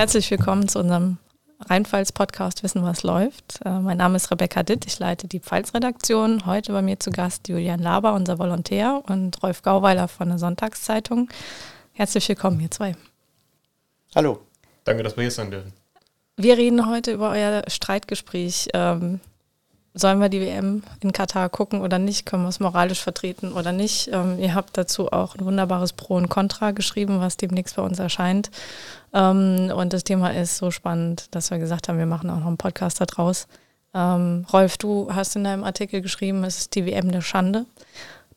Herzlich willkommen zu unserem Rheinpfalz-Podcast Wissen, was läuft. Äh, mein Name ist Rebecca Ditt, ich leite die Pfalz-Redaktion. Heute bei mir zu Gast Julian Laber, unser Volontär, und Rolf Gauweiler von der Sonntagszeitung. Herzlich willkommen, ihr zwei. Hallo. Danke, dass wir hier sein dürfen. Wir reden heute über euer Streitgespräch. Ähm, sollen wir die WM in Katar gucken oder nicht? Können wir es moralisch vertreten oder nicht? Ähm, ihr habt dazu auch ein wunderbares Pro und Contra geschrieben, was demnächst bei uns erscheint. Ähm, und das Thema ist so spannend, dass wir gesagt haben, wir machen auch noch einen Podcast daraus. Ähm, Rolf, du hast in deinem Artikel geschrieben, es ist die WM der Schande.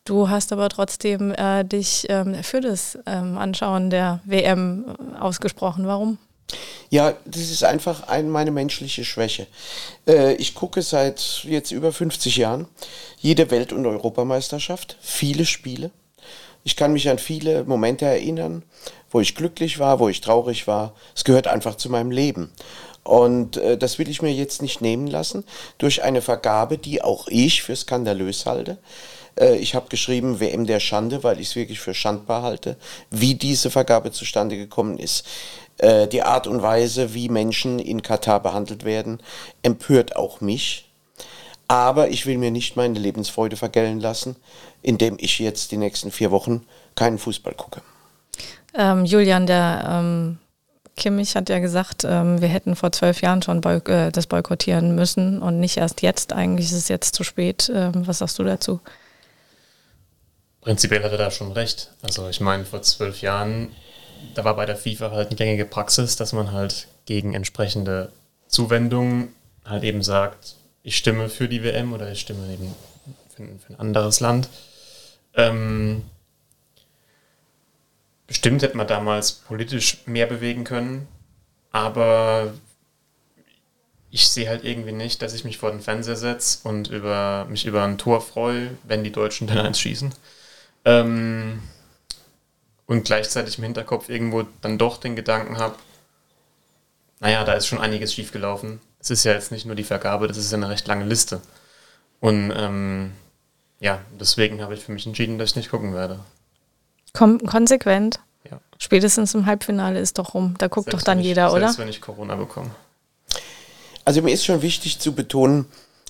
Du hast aber trotzdem äh, dich ähm, für das ähm, Anschauen der WM ausgesprochen. Warum? Ja, das ist einfach ein, meine menschliche Schwäche. Äh, ich gucke seit jetzt über 50 Jahren jede Welt- und Europameisterschaft, viele Spiele. Ich kann mich an viele Momente erinnern, wo ich glücklich war, wo ich traurig war. Es gehört einfach zu meinem Leben. Und äh, das will ich mir jetzt nicht nehmen lassen durch eine Vergabe, die auch ich für skandalös halte. Äh, ich habe geschrieben WM der Schande, weil ich es wirklich für schandbar halte, wie diese Vergabe zustande gekommen ist. Äh, die Art und Weise, wie Menschen in Katar behandelt werden, empört auch mich. Aber ich will mir nicht meine Lebensfreude vergällen lassen, indem ich jetzt die nächsten vier Wochen keinen Fußball gucke. Ähm, Julian, der ähm, Kimmich hat ja gesagt, ähm, wir hätten vor zwölf Jahren schon boy äh, das boykottieren müssen und nicht erst jetzt. Eigentlich ist es jetzt zu spät. Ähm, was sagst du dazu? Prinzipiell hat er da schon recht. Also ich meine, vor zwölf Jahren da war bei der FIFA halt eine gängige Praxis, dass man halt gegen entsprechende Zuwendungen halt eben sagt, ich stimme für die WM oder ich stimme eben für, für ein anderes Land. Ähm, bestimmt hätte man damals politisch mehr bewegen können, aber ich sehe halt irgendwie nicht, dass ich mich vor den Fernseher setze und über, mich über ein Tor freue, wenn die Deutschen dann eins schießen. Ähm, und gleichzeitig im Hinterkopf irgendwo dann doch den Gedanken habe, naja, da ist schon einiges schiefgelaufen. Es ist ja jetzt nicht nur die Vergabe, das ist ja eine recht lange Liste. Und ähm, ja, deswegen habe ich für mich entschieden, dass ich nicht gucken werde. Kom konsequent. Ja. Spätestens im Halbfinale ist doch rum. Da guckt selbst doch dann ich, jeder, selbst oder? Selbst wenn ich Corona bekomme. Also mir ist schon wichtig zu betonen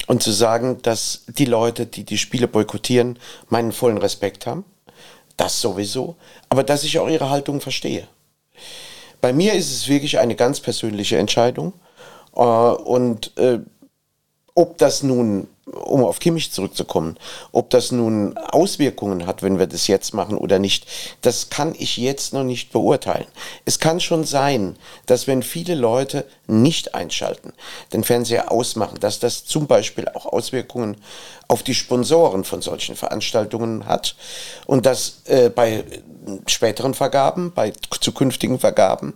und zu sagen, dass die Leute, die die Spiele boykottieren, meinen vollen Respekt haben das sowieso, aber dass ich auch ihre Haltung verstehe. Bei mir ist es wirklich eine ganz persönliche Entscheidung äh, und äh, ob das nun um auf Kimmich zurückzukommen, ob das nun Auswirkungen hat, wenn wir das jetzt machen oder nicht, das kann ich jetzt noch nicht beurteilen. Es kann schon sein, dass wenn viele Leute nicht einschalten, den Fernseher ausmachen, dass das zum Beispiel auch Auswirkungen auf die Sponsoren von solchen Veranstaltungen hat und dass äh, bei späteren Vergaben, bei zukünftigen Vergaben,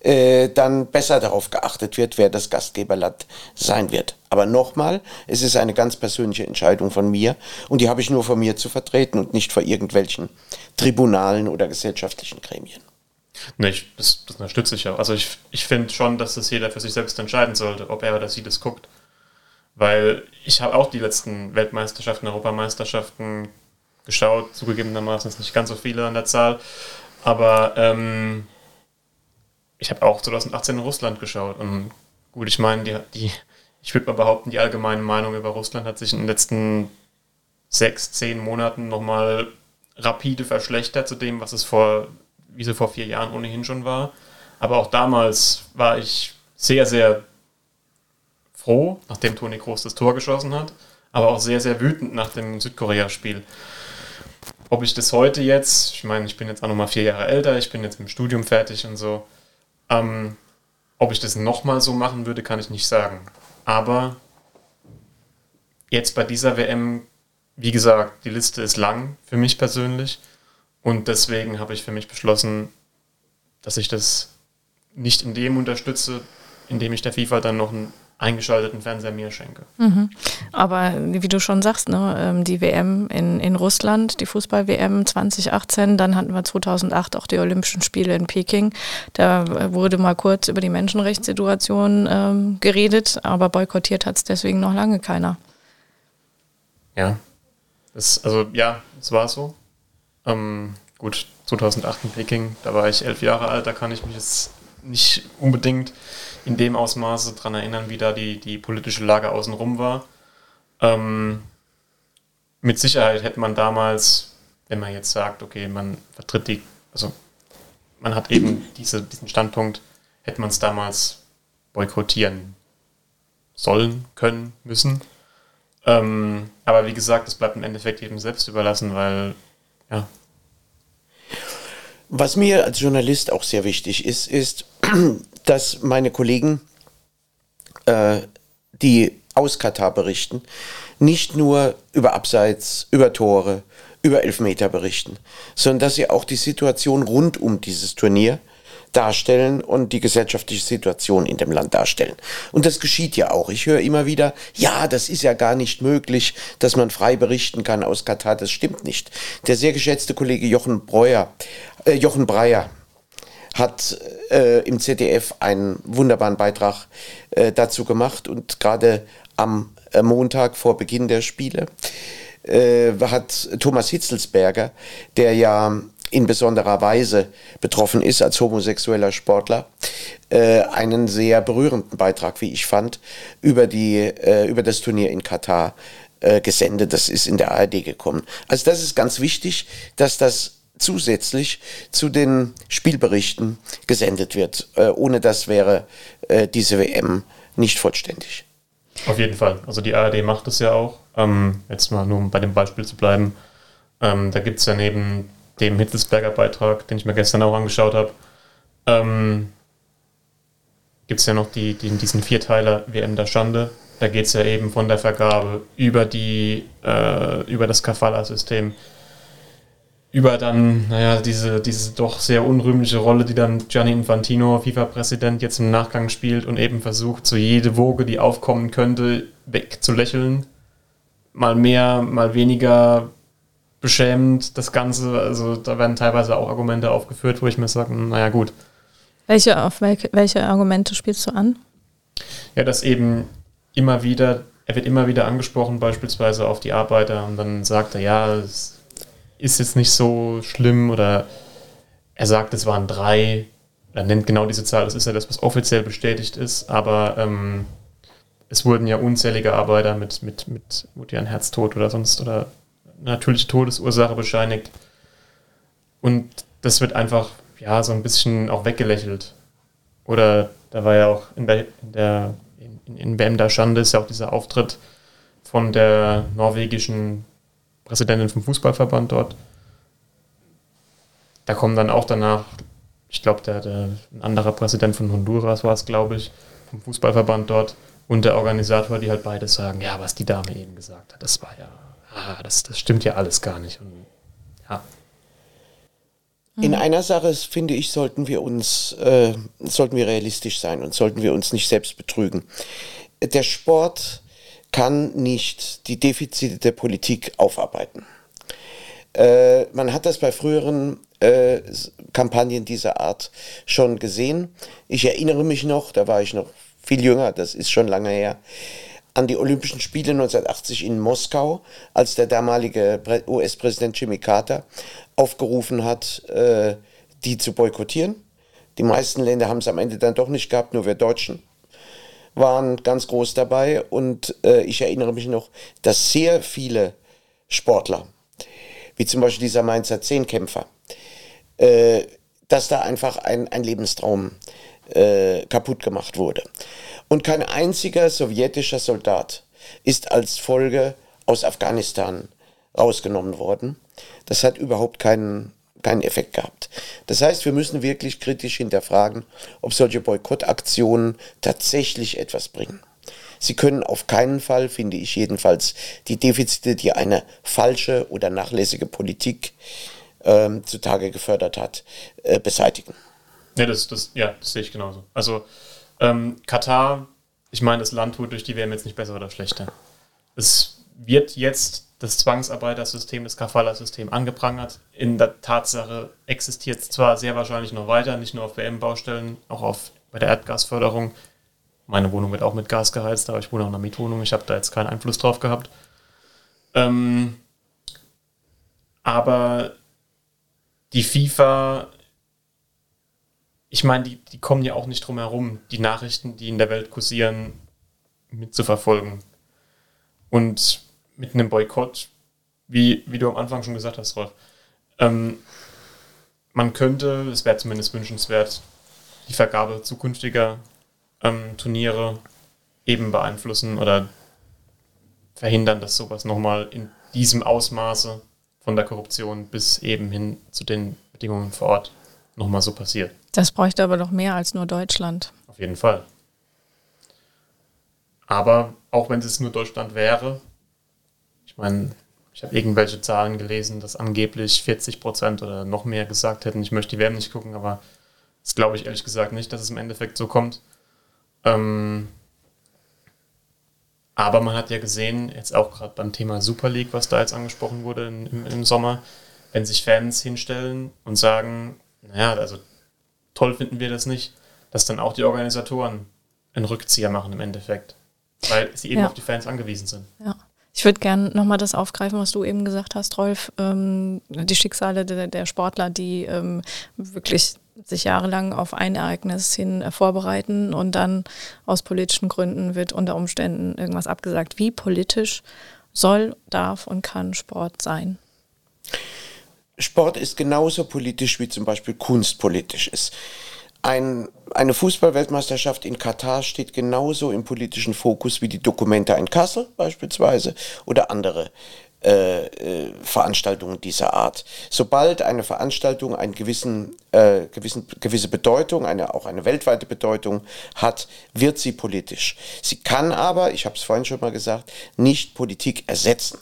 äh, dann besser darauf geachtet wird, wer das Gastgeberland sein wird. Aber nochmal, es ist eine ganz persönliche Entscheidung von mir und die habe ich nur von mir zu vertreten und nicht vor irgendwelchen Tribunalen oder gesellschaftlichen Gremien. Nee, das, das unterstütze ich auch. Also ich, ich finde schon, dass das jeder für sich selbst entscheiden sollte, ob er oder sie das guckt. Weil ich habe auch die letzten Weltmeisterschaften, Europameisterschaften geschaut, zugegebenermaßen ist nicht ganz so viele an der Zahl. Aber ähm, ich habe auch 2018 in Russland geschaut. Und gut, ich meine, die, die, ich würde mal behaupten, die allgemeine Meinung über Russland hat sich in den letzten sechs, zehn Monaten nochmal rapide verschlechtert zu dem, was es vor, wie sie vor vier Jahren ohnehin schon war. Aber auch damals war ich sehr, sehr froh, nachdem Toni Kroos das Tor geschossen hat, aber auch sehr, sehr wütend nach dem Südkorea-Spiel. Ob ich das heute jetzt, ich meine, ich bin jetzt auch nochmal vier Jahre älter, ich bin jetzt dem Studium fertig und so, ähm, ob ich das nochmal so machen würde, kann ich nicht sagen. Aber jetzt bei dieser WM, wie gesagt, die Liste ist lang für mich persönlich und deswegen habe ich für mich beschlossen, dass ich das nicht in dem unterstütze, indem ich der FIFA dann noch ein eingeschalteten Fernseher mir schenke. Mhm. Aber wie du schon sagst, ne, ähm, die WM in, in Russland, die Fußball-WM 2018, dann hatten wir 2008 auch die Olympischen Spiele in Peking. Da wurde mal kurz über die Menschenrechtssituation ähm, geredet, aber boykottiert hat es deswegen noch lange keiner. Ja, das, also ja, es war so. Ähm, gut, 2008 in Peking, da war ich elf Jahre alt, da kann ich mich jetzt nicht unbedingt in dem Ausmaße daran erinnern, wie da die, die politische Lage außenrum war. Ähm, mit Sicherheit hätte man damals, wenn man jetzt sagt, okay, man vertritt die, also man hat eben diese, diesen Standpunkt, hätte man es damals boykottieren sollen, können, müssen. Ähm, aber wie gesagt, es bleibt im Endeffekt jedem selbst überlassen, weil, ja. Was mir als Journalist auch sehr wichtig ist, ist, dass meine Kollegen, äh, die aus Katar berichten, nicht nur über Abseits, über Tore, über Elfmeter berichten, sondern dass sie auch die Situation rund um dieses Turnier darstellen und die gesellschaftliche Situation in dem Land darstellen. Und das geschieht ja auch. Ich höre immer wieder, ja, das ist ja gar nicht möglich, dass man frei berichten kann aus Katar. Das stimmt nicht. Der sehr geschätzte Kollege Jochen Breuer, äh, Jochen Breyer, hat äh, im ZDF einen wunderbaren Beitrag äh, dazu gemacht und gerade am äh, Montag vor Beginn der Spiele äh, hat Thomas Hitzelsberger, der ja in besonderer Weise betroffen ist als homosexueller Sportler, äh, einen sehr berührenden Beitrag, wie ich fand, über, die, äh, über das Turnier in Katar gesendet. Das ist in der ARD gekommen. Also das ist ganz wichtig, dass das zusätzlich zu den Spielberichten gesendet wird. Äh, ohne das wäre äh, diese WM nicht vollständig. Auf jeden Fall. Also die ARD macht es ja auch. Ähm, jetzt mal nur um bei dem Beispiel zu bleiben. Ähm, da gibt es ja neben dem Hitzelsberger Beitrag, den ich mir gestern auch angeschaut habe, ähm, gibt es ja noch die, die, diesen Vierteiler WM der Schande. Da geht es ja eben von der Vergabe über die äh, über das Kafala-System über dann, naja, diese, diese doch sehr unrühmliche Rolle, die dann Gianni Infantino, FIFA-Präsident, jetzt im Nachgang spielt und eben versucht, so jede Woge, die aufkommen könnte, wegzulächeln. Mal mehr, mal weniger beschämend, das Ganze. Also da werden teilweise auch Argumente aufgeführt, wo ich mir sage, naja gut. Welche, auf welche, welche Argumente spielst du an? Ja, dass eben immer wieder, er wird immer wieder angesprochen, beispielsweise auf die Arbeiter, und dann sagt er, ja, es ist jetzt nicht so schlimm oder er sagt, es waren drei. Er nennt genau diese Zahl, das ist ja das, was offiziell bestätigt ist, aber ähm, es wurden ja unzählige Arbeiter mit, mit, mit wurde ja ein Herztod oder sonst oder natürliche Todesursache bescheinigt. Und das wird einfach, ja, so ein bisschen auch weggelächelt. Oder da war ja auch in der, in der in, in WM der Schande ist ja auch dieser Auftritt von der norwegischen Präsidentin vom Fußballverband dort. Da kommen dann auch danach, ich glaube, der, der, ein anderer Präsident von Honduras war es, glaube ich, vom Fußballverband dort und der Organisator, die halt beide sagen, ja, was die Dame eben gesagt hat, das war ja, ah, das, das stimmt ja alles gar nicht. Und, ja. In einer Sache, finde ich, sollten wir uns, äh, sollten wir realistisch sein und sollten wir uns nicht selbst betrügen. Der Sport kann nicht die Defizite der Politik aufarbeiten. Äh, man hat das bei früheren äh, Kampagnen dieser Art schon gesehen. Ich erinnere mich noch, da war ich noch viel jünger, das ist schon lange her, an die Olympischen Spiele 1980 in Moskau, als der damalige US-Präsident Jimmy Carter aufgerufen hat, äh, die zu boykottieren. Die meisten Länder haben es am Ende dann doch nicht gehabt, nur wir Deutschen waren ganz groß dabei und äh, ich erinnere mich noch, dass sehr viele Sportler, wie zum Beispiel dieser Mainzer Zehnkämpfer, äh, dass da einfach ein, ein Lebenstraum äh, kaputt gemacht wurde. Und kein einziger sowjetischer Soldat ist als Folge aus Afghanistan rausgenommen worden. Das hat überhaupt keinen keinen Effekt gehabt. Das heißt, wir müssen wirklich kritisch hinterfragen, ob solche Boykottaktionen tatsächlich etwas bringen. Sie können auf keinen Fall, finde ich jedenfalls, die Defizite, die eine falsche oder nachlässige Politik ähm, zutage gefördert hat, äh, beseitigen. Ja, das, das, ja, das sehe ich genauso. Also ähm, Katar, ich meine, das Land wird durch die WM jetzt nicht besser oder schlechter. Es wird jetzt das Zwangsarbeitersystem, das Kafala-System angeprangert. In der Tatsache existiert es zwar sehr wahrscheinlich noch weiter, nicht nur auf WM-Baustellen, auch auf, bei der Erdgasförderung. Meine Wohnung wird auch mit Gas geheizt, aber ich wohne auch in einer Mietwohnung. Ich habe da jetzt keinen Einfluss drauf gehabt. Ähm, aber die FIFA ich meine, die, die kommen ja auch nicht drum herum, die Nachrichten, die in der Welt kursieren, mitzuverfolgen. Und mit einem Boykott, wie, wie du am Anfang schon gesagt hast, Rolf, ähm, man könnte, es wäre zumindest wünschenswert, die Vergabe zukünftiger ähm, Turniere eben beeinflussen oder verhindern, dass sowas nochmal in diesem Ausmaße von der Korruption bis eben hin zu den Bedingungen vor Ort nochmal so passiert. Das bräuchte aber doch mehr als nur Deutschland. Auf jeden Fall. Aber auch wenn es nur Deutschland wäre, meine, ich habe irgendwelche Zahlen gelesen, dass angeblich 40 Prozent oder noch mehr gesagt hätten, ich möchte die WM nicht gucken, aber das glaube ich ehrlich gesagt nicht, dass es im Endeffekt so kommt. Ähm, aber man hat ja gesehen, jetzt auch gerade beim Thema Super League, was da jetzt angesprochen wurde im, im Sommer, wenn sich Fans hinstellen und sagen, naja, also toll finden wir das nicht, dass dann auch die Organisatoren einen Rückzieher machen im Endeffekt, weil sie eben ja. auf die Fans angewiesen sind. Ja. Ich würde gerne nochmal das aufgreifen, was du eben gesagt hast, Rolf. Ähm, die Schicksale der, der Sportler, die ähm, wirklich sich jahrelang auf ein Ereignis hin äh, vorbereiten und dann aus politischen Gründen wird unter Umständen irgendwas abgesagt. Wie politisch soll, darf und kann Sport sein? Sport ist genauso politisch wie zum Beispiel Kunst politisch ist. Ein, eine Fußballweltmeisterschaft in Katar steht genauso im politischen Fokus wie die Dokumente in Kassel beispielsweise oder andere äh, äh, Veranstaltungen dieser Art. Sobald eine Veranstaltung eine gewissen, äh, gewissen, gewisse Bedeutung, eine, auch eine weltweite Bedeutung hat, wird sie politisch. Sie kann aber, ich habe es vorhin schon mal gesagt, nicht Politik ersetzen.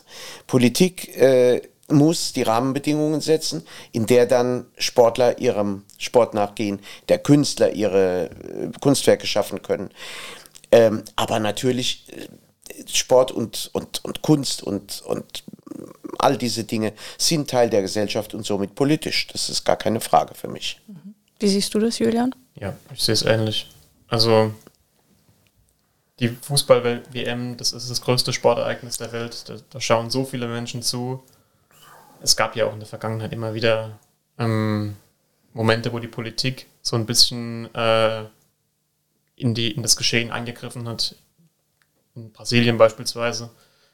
Politik äh, muss die Rahmenbedingungen setzen, in der dann Sportler ihrem Sport nachgehen, der Künstler ihre äh, Kunstwerke schaffen können. Ähm, aber natürlich äh, Sport und, und, und Kunst und, und all diese Dinge sind Teil der Gesellschaft und somit politisch. Das ist gar keine Frage für mich. Wie siehst du das, Julian? Ja, ich sehe es ähnlich. Also die Fußball-WM, das ist das größte Sportereignis der Welt. Da, da schauen so viele Menschen zu es gab ja auch in der Vergangenheit immer wieder ähm, Momente, wo die Politik so ein bisschen äh, in, die, in das Geschehen eingegriffen hat. In Brasilien beispielsweise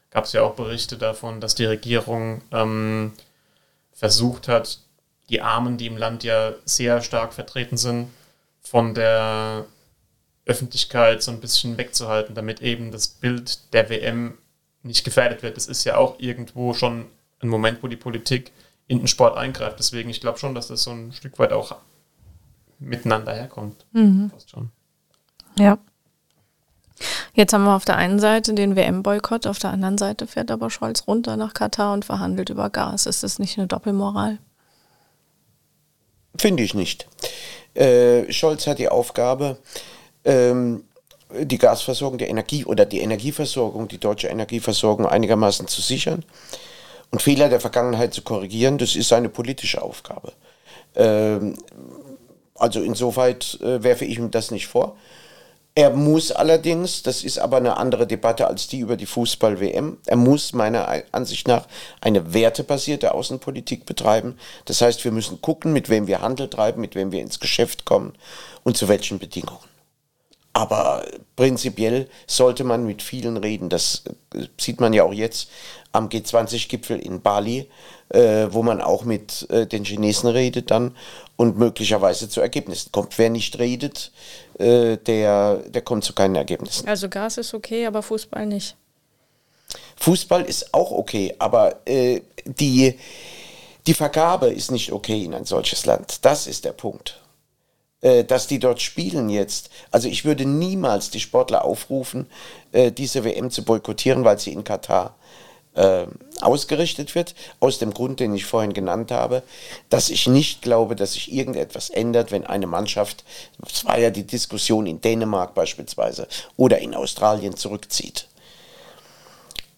gab es ja auch Berichte davon, dass die Regierung ähm, versucht hat, die Armen, die im Land ja sehr stark vertreten sind, von der Öffentlichkeit so ein bisschen wegzuhalten, damit eben das Bild der WM nicht gefährdet wird. Das ist ja auch irgendwo schon ein Moment, wo die Politik in den Sport eingreift. Deswegen, ich glaube schon, dass das so ein Stück weit auch miteinander herkommt. Mhm. Fast schon. Ja. Jetzt haben wir auf der einen Seite den WM-Boykott, auf der anderen Seite fährt aber Scholz runter nach Katar und verhandelt über Gas. Ist das nicht eine Doppelmoral? Finde ich nicht. Äh, Scholz hat die Aufgabe, ähm, die Gasversorgung, die Energie oder die Energieversorgung, die deutsche Energieversorgung einigermaßen zu sichern und Fehler der Vergangenheit zu korrigieren, das ist seine politische Aufgabe. Ähm, also insoweit äh, werfe ich ihm das nicht vor. Er muss allerdings, das ist aber eine andere Debatte als die über die Fußball-WM, er muss meiner Ansicht nach eine wertebasierte Außenpolitik betreiben. Das heißt, wir müssen gucken, mit wem wir Handel treiben, mit wem wir ins Geschäft kommen und zu welchen Bedingungen. Aber prinzipiell sollte man mit vielen reden. Das äh, sieht man ja auch jetzt am G20-Gipfel in Bali, äh, wo man auch mit äh, den Chinesen redet dann und möglicherweise zu Ergebnissen kommt. Wer nicht redet, äh, der, der kommt zu keinen Ergebnissen. Also Gas ist okay, aber Fußball nicht. Fußball ist auch okay, aber äh, die, die Vergabe ist nicht okay in ein solches Land. Das ist der Punkt. Äh, dass die dort spielen jetzt. Also ich würde niemals die Sportler aufrufen, äh, diese WM zu boykottieren, weil sie in Katar äh, ausgerichtet wird, aus dem Grund, den ich vorhin genannt habe, dass ich nicht glaube, dass sich irgendetwas ändert, wenn eine Mannschaft, das war ja die Diskussion in Dänemark beispielsweise oder in Australien zurückzieht.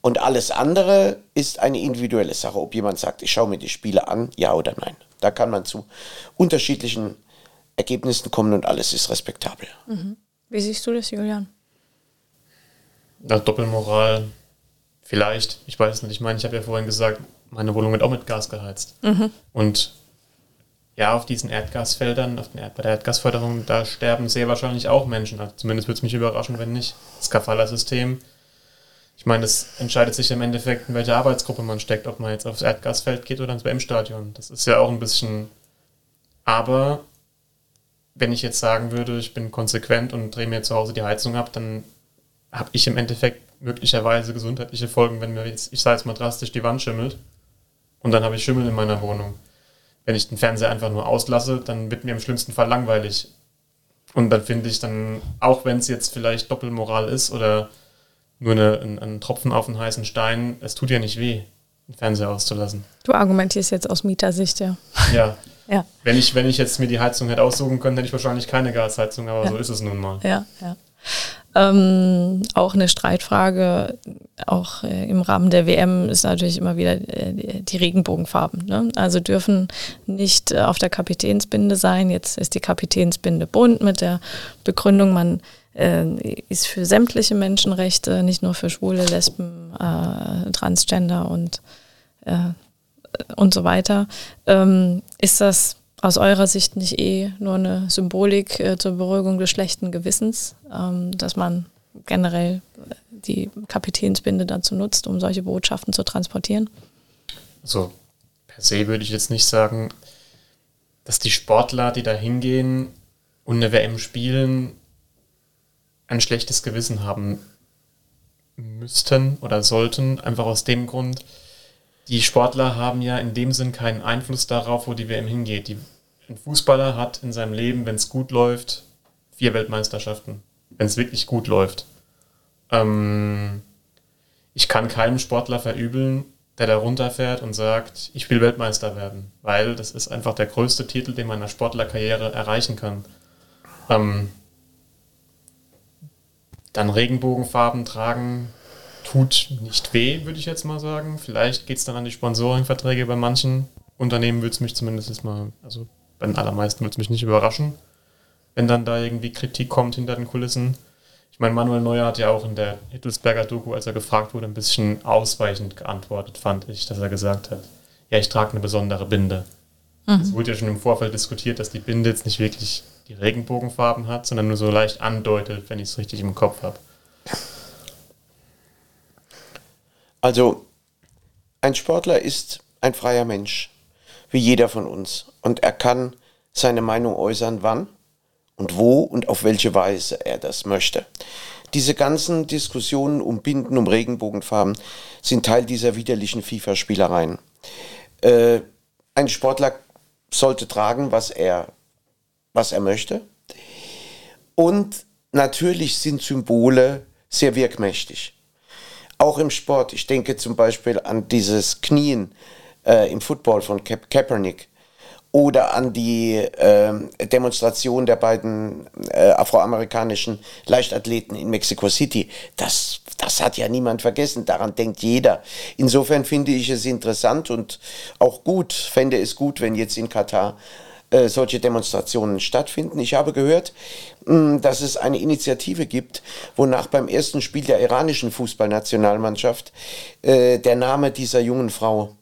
Und alles andere ist eine individuelle Sache, ob jemand sagt, ich schaue mir die Spiele an, ja oder nein. Da kann man zu unterschiedlichen Ergebnissen kommen und alles ist respektabel. Mhm. Wie siehst du das, Julian? Ja, Doppelmoral, vielleicht, ich weiß nicht. Ich meine, ich habe ja vorhin gesagt, meine Wohnung wird auch mit Gas geheizt. Mhm. Und ja, auf diesen Erdgasfeldern, auf den Erd bei der Erdgasförderung, da sterben sehr wahrscheinlich auch Menschen. Also zumindest würde es mich überraschen, wenn nicht. Das Kafala-System, ich meine, das entscheidet sich im Endeffekt, in welche Arbeitsgruppe man steckt, ob man jetzt aufs Erdgasfeld geht oder ins WM-Stadion. Das ist ja auch ein bisschen. Aber wenn ich jetzt sagen würde, ich bin konsequent und drehe mir zu Hause die Heizung ab, dann habe ich im Endeffekt möglicherweise gesundheitliche Folgen, wenn mir jetzt, ich sage jetzt mal drastisch, die Wand schimmelt und dann habe ich Schimmel in meiner Wohnung. Wenn ich den Fernseher einfach nur auslasse, dann wird mir im schlimmsten Fall langweilig. Und dann finde ich dann, auch wenn es jetzt vielleicht Doppelmoral ist oder nur eine, ein, ein, Tropfen auf einen heißen Stein, es tut ja nicht weh, den Fernseher auszulassen. Du argumentierst jetzt aus Mietersicht, ja. Ja. ja. Wenn, ich, wenn ich jetzt mir die Heizung hätte aussuchen können, hätte ich wahrscheinlich keine Gasheizung, aber ja. so ist es nun mal. Ja, ja. Ähm, auch eine Streitfrage, auch äh, im Rahmen der WM ist natürlich immer wieder äh, die Regenbogenfarben. Ne? Also dürfen nicht äh, auf der Kapitänsbinde sein. Jetzt ist die Kapitänsbinde bunt mit der Begründung, man ist für sämtliche Menschenrechte, nicht nur für Schwule, Lesben, äh, Transgender und, äh, und so weiter. Ähm, ist das aus eurer Sicht nicht eh nur eine Symbolik äh, zur Beruhigung des schlechten Gewissens, ähm, dass man generell äh, die Kapitänsbinde dazu nutzt, um solche Botschaften zu transportieren? Also per se würde ich jetzt nicht sagen, dass die Sportler, die da hingehen und eine WM spielen, ein schlechtes Gewissen haben müssten oder sollten, einfach aus dem Grund, die Sportler haben ja in dem Sinn keinen Einfluss darauf, wo die WM hingeht. Die, ein Fußballer hat in seinem Leben, wenn es gut läuft, vier Weltmeisterschaften. Wenn es wirklich gut läuft. Ähm, ich kann keinem Sportler verübeln, der da runterfährt und sagt, ich will Weltmeister werden, weil das ist einfach der größte Titel, den man in einer Sportlerkarriere erreichen kann. Ähm, dann Regenbogenfarben tragen, tut nicht weh, würde ich jetzt mal sagen. Vielleicht geht es dann an die Sponsoringverträge bei manchen Unternehmen, würde es mich zumindest mal, also bei den allermeisten würde es mich nicht überraschen, wenn dann da irgendwie Kritik kommt hinter den Kulissen. Ich meine, Manuel Neuer hat ja auch in der Hittelsberger Doku, als er gefragt wurde, ein bisschen ausweichend geantwortet, fand ich, dass er gesagt hat, ja, ich trage eine besondere Binde. Mhm. Es wurde ja schon im Vorfeld diskutiert, dass die Binde jetzt nicht wirklich die Regenbogenfarben hat, sondern nur so leicht andeutet, wenn ich es richtig im Kopf habe. Also, ein Sportler ist ein freier Mensch, wie jeder von uns. Und er kann seine Meinung äußern, wann und wo und auf welche Weise er das möchte. Diese ganzen Diskussionen um Binden, um Regenbogenfarben sind Teil dieser widerlichen FIFA-Spielereien. Äh, ein Sportler sollte tragen, was er, was er möchte. Und natürlich sind Symbole sehr wirkmächtig auch im Sport. Ich denke zum Beispiel an dieses Knien äh, im Football von Ka Kaepernick oder an die äh, Demonstration der beiden äh, afroamerikanischen Leichtathleten in Mexico City. Das, das hat ja niemand vergessen, daran denkt jeder. Insofern finde ich es interessant und auch gut, fände es gut, wenn jetzt in Katar äh, solche Demonstrationen stattfinden. Ich habe gehört, mm, dass es eine Initiative gibt, wonach beim ersten Spiel der iranischen Fußballnationalmannschaft äh, der Name dieser jungen Frau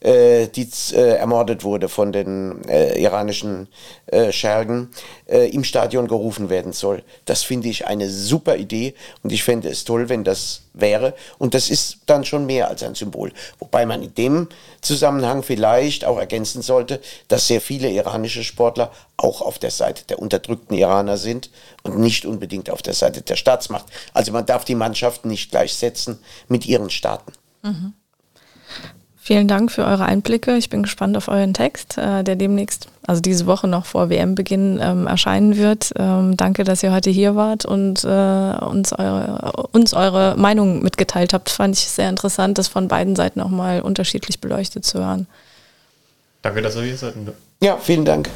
äh, die äh, ermordet wurde von den äh, iranischen äh, Schergen, äh, im Stadion gerufen werden soll. Das finde ich eine super Idee und ich fände es toll, wenn das wäre. Und das ist dann schon mehr als ein Symbol. Wobei man in dem Zusammenhang vielleicht auch ergänzen sollte, dass sehr viele iranische Sportler auch auf der Seite der unterdrückten Iraner sind und nicht unbedingt auf der Seite der Staatsmacht. Also man darf die Mannschaften nicht gleichsetzen mit ihren Staaten. Mhm. Vielen Dank für eure Einblicke. Ich bin gespannt auf euren Text, äh, der demnächst, also diese Woche noch vor WM-Beginn ähm, erscheinen wird. Ähm, danke, dass ihr heute hier wart und äh, uns, eure, uns eure Meinung mitgeteilt habt. Fand ich sehr interessant, das von beiden Seiten auch mal unterschiedlich beleuchtet zu hören. Danke, dass ihr hier seid. Ja, vielen Dank.